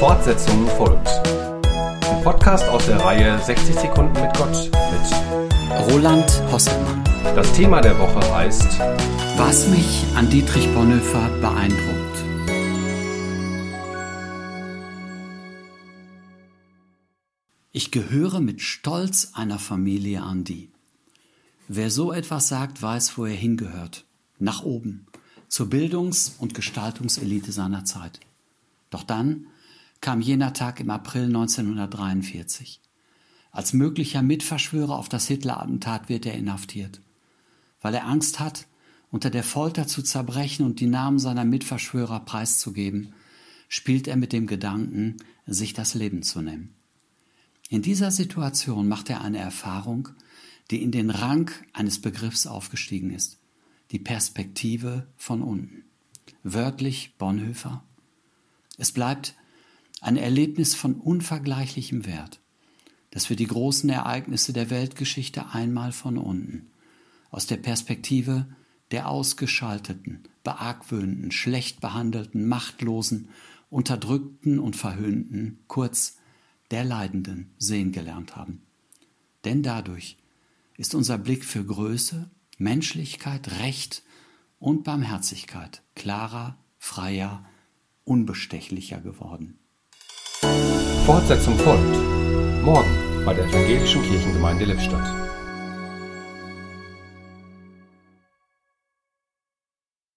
Fortsetzung folgt. Ein Podcast aus der Reihe 60 Sekunden mit Gott mit Roland Hosselmann. Das Thema der Woche heißt Was mich an Dietrich Bonhoeffer beeindruckt. Ich gehöre mit Stolz einer Familie an die. Wer so etwas sagt, weiß, wo er hingehört. Nach oben, zur Bildungs- und Gestaltungselite seiner Zeit. Doch dann kam jener Tag im April 1943. Als möglicher Mitverschwörer auf das Hitler-Attentat wird er inhaftiert. Weil er Angst hat, unter der Folter zu zerbrechen und die Namen seiner Mitverschwörer preiszugeben, spielt er mit dem Gedanken, sich das Leben zu nehmen. In dieser Situation macht er eine Erfahrung, die in den Rang eines Begriffs aufgestiegen ist, die Perspektive von unten. Wörtlich Bonhoeffer. Es bleibt ein Erlebnis von unvergleichlichem Wert, das für die großen Ereignisse der Weltgeschichte einmal von unten, aus der Perspektive der ausgeschalteten, beargwöhnten, schlecht behandelten, machtlosen, unterdrückten und verhöhnten, kurz der Leidenden sehen gelernt haben. Denn dadurch ist unser Blick für Größe, Menschlichkeit, Recht und Barmherzigkeit klarer, freier, unbestechlicher geworden. Fortsetzung folgt. Morgen bei der Evangelischen Kirchengemeinde Lippstadt.